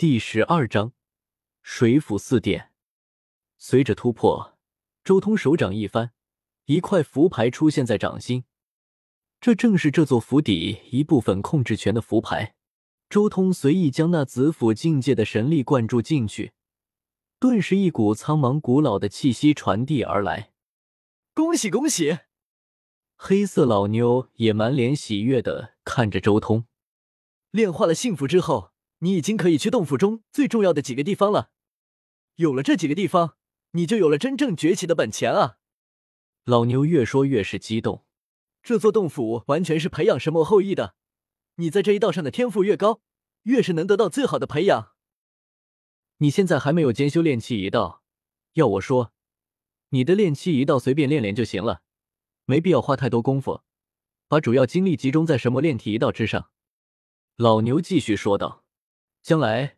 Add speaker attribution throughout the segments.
Speaker 1: 第十二章水府四殿。随着突破，周通手掌一翻，一块符牌出现在掌心。这正是这座府邸一部分控制权的符牌。周通随意将那紫府境界的神力灌注进去，顿时一股苍茫古老的气息传递而来。
Speaker 2: 恭喜恭喜！
Speaker 1: 黑色老妞也满脸喜悦的看着周通。
Speaker 2: 炼化了幸福之后。你已经可以去洞府中最重要的几个地方了，有了这几个地方，你就有了真正崛起的本钱啊！
Speaker 1: 老牛越说越是激动，
Speaker 2: 这座洞府完全是培养神魔后裔的，你在这一道上的天赋越高，越是能得到最好的培养。
Speaker 1: 你现在还没有兼修炼气一道，要我说，你的炼气一道随便练练就行了，没必要花太多功夫，把主要精力集中在神魔炼体一道之上。老牛继续说道。将来，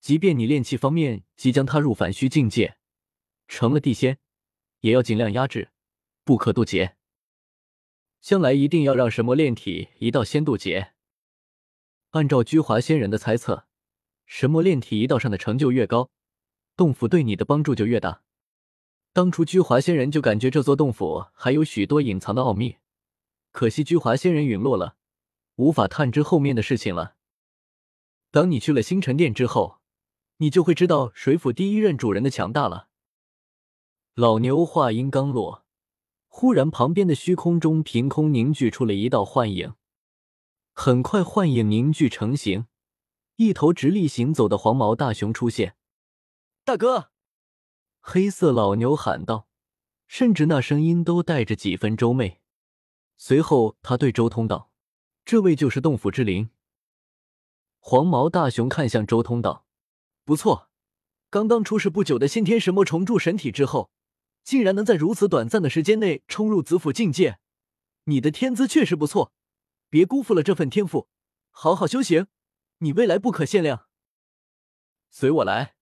Speaker 1: 即便你炼气方面即将踏入反虚境界，成了地仙，也要尽量压制，不可渡劫。将来一定要让神魔炼体一道先渡劫。按照居华仙人的猜测，神魔炼体一道上的成就越高，洞府对你的帮助就越大。当初居华仙人就感觉这座洞府还有许多隐藏的奥秘，可惜居华仙人陨落了，无法探知后面的事情了。当你去了星辰殿之后，你就会知道水府第一任主人的强大了。老牛话音刚落，忽然旁边的虚空中凭空凝聚出了一道幻影，很快幻影凝聚成型，一头直立行走的黄毛大熊出现。
Speaker 2: 大哥，
Speaker 1: 黑色老牛喊道，甚至那声音都带着几分周媚。随后他对周通道：“这位就是洞府之灵。”黄毛大熊看向周通道：“
Speaker 2: 不错，刚刚出世不久的先天神魔重铸神体之后，竟然能在如此短暂的时间内冲入紫府境界，你的天资确实不错，别辜负了这份天赋，好好修行，你未来不可限量。”
Speaker 1: 随我来。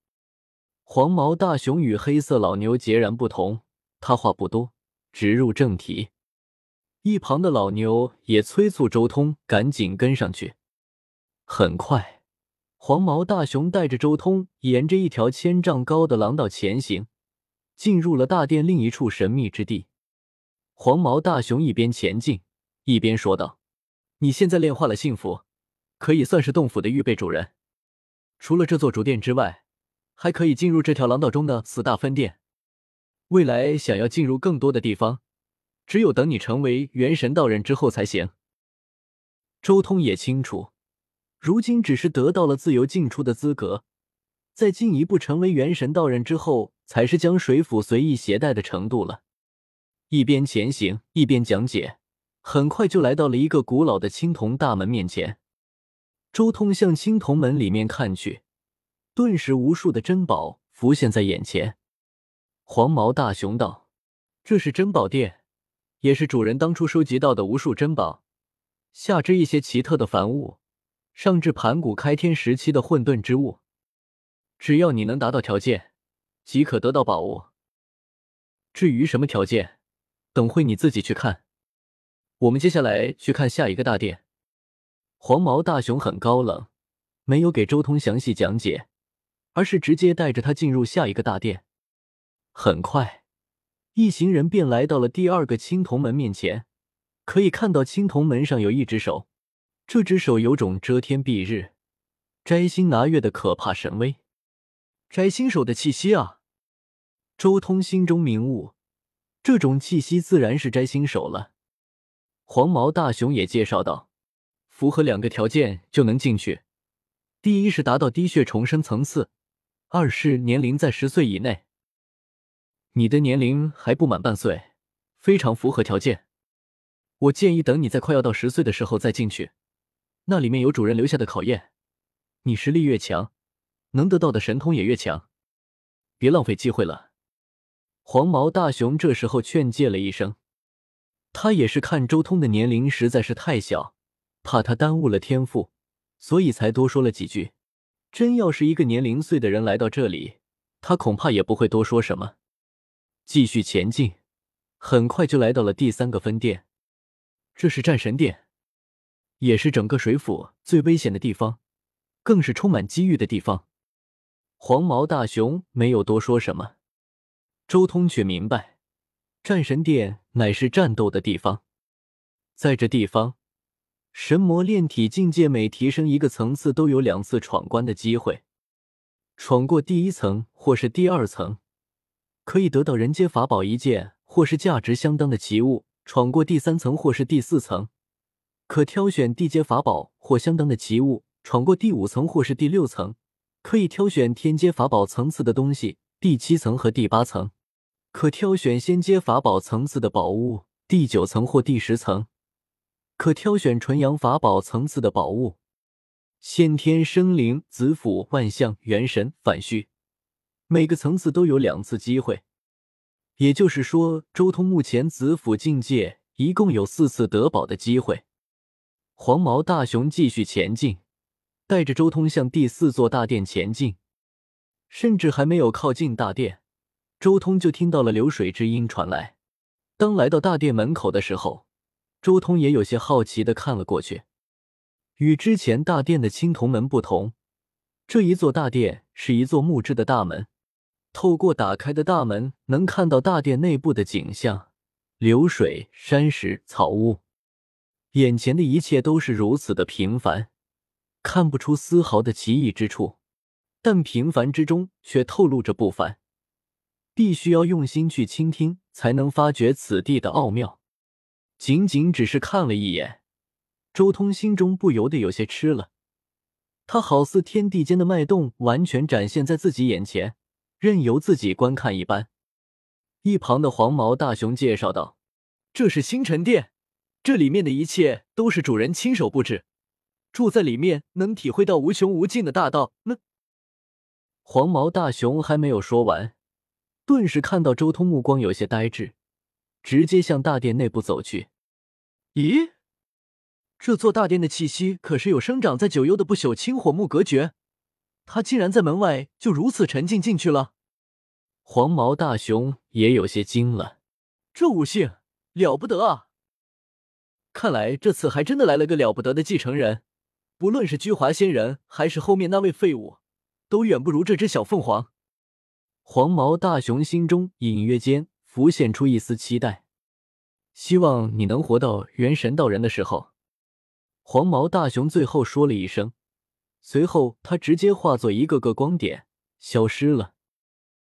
Speaker 1: 黄毛大熊与黑色老牛截然不同，他话不多，直入正题。一旁的老牛也催促周通赶紧跟上去。很快，黄毛大熊带着周通沿着一条千丈高的廊道前行，进入了大殿另一处神秘之地。黄毛大熊一边前进，一边说道：“你现在炼化了幸福，可以算是洞府的预备主人。除了这座主殿之外，还可以进入这条廊道中的四大分殿。未来想要进入更多的地方，只有等你成为元神道人之后才行。”周通也清楚。如今只是得到了自由进出的资格，在进一步成为元神道人之后，才是将水府随意携带的程度了。一边前行一边讲解，很快就来到了一个古老的青铜大门面前。周通向青铜门里面看去，顿时无数的珍宝浮现在眼前。黄毛大熊道：“这是珍宝殿，也是主人当初收集到的无数珍宝，下之一些奇特的凡物。”上至盘古开天时期的混沌之物，只要你能达到条件，即可得到宝物。至于什么条件，等会你自己去看。我们接下来去看下一个大殿。黄毛大熊很高冷，没有给周通详细讲解，而是直接带着他进入下一个大殿。很快，一行人便来到了第二个青铜门面前。可以看到青铜门上有一只手。这只手有种遮天蔽日、摘星拿月的可怕神威，
Speaker 2: 摘星手的气息啊！
Speaker 1: 周通心中明悟，这种气息自然是摘星手了。黄毛大熊也介绍道：“符合两个条件就能进去，第一是达到滴血重生层次，二是年龄在十岁以内。你的年龄还不满半岁，非常符合条件。我建议等你在快要到十岁的时候再进去。”那里面有主人留下的考验，你实力越强，能得到的神通也越强，别浪费机会了。黄毛大熊这时候劝诫了一声，他也是看周通的年龄实在是太小，怕他耽误了天赋，所以才多说了几句。真要是一个年龄岁的人来到这里，他恐怕也不会多说什么。继续前进，很快就来到了第三个分店，这是战神殿。也是整个水府最危险的地方，更是充满机遇的地方。黄毛大熊没有多说什么，周通却明白，战神殿乃是战斗的地方，在这地方，神魔炼体境界每提升一个层次，都有两次闯关的机会。闯过第一层或是第二层，可以得到人阶法宝一件或是价值相当的奇物；闯过第三层或是第四层，可挑选地阶法宝或相当的奇物；闯过第五层或是第六层，可以挑选天阶法宝层次的东西；第七层和第八层，可挑选仙阶法宝层次的宝物；第九层或第十层，可挑选纯阳法宝层次的宝物。先天生灵、子府、万象、元神、反虚，每个层次都有两次机会。也就是说，周通目前子府境界一共有四次得宝的机会。黄毛大熊继续前进，带着周通向第四座大殿前进。甚至还没有靠近大殿，周通就听到了流水之音传来。当来到大殿门口的时候，周通也有些好奇的看了过去。与之前大殿的青铜门不同，这一座大殿是一座木质的大门。透过打开的大门，能看到大殿内部的景象：流水、山石、草屋。眼前的一切都是如此的平凡，看不出丝毫的奇异之处。但平凡之中却透露着不凡，必须要用心去倾听，才能发觉此地的奥妙。仅仅只是看了一眼。周通心中不由得有些吃了，他好似天地间的脉动完全展现在自己眼前，任由自己观看一般。一旁的黄毛大熊介绍道：“
Speaker 2: 这是星辰殿，这里面的一切都是主人亲手布置，住在里面能体会到无穷无尽的大道。”那
Speaker 1: 黄毛大熊还没有说完，顿时看到周通目光有些呆滞，直接向大殿内部走去。
Speaker 2: 咦？这座大殿的气息可是有生长在九幽的不朽青火木隔绝，他竟然在门外就如此沉浸进去了。
Speaker 1: 黄毛大熊也有些惊了，
Speaker 2: 这悟性了不得啊！看来这次还真的来了个了不得的继承人，不论是居华仙人还是后面那位废物，都远不如这只小凤凰。
Speaker 1: 黄毛大熊心中隐约间浮现出一丝期待，希望你能活到元神道人的时候。黄毛大熊最后说了一声，随后他直接化作一个个光点消失了。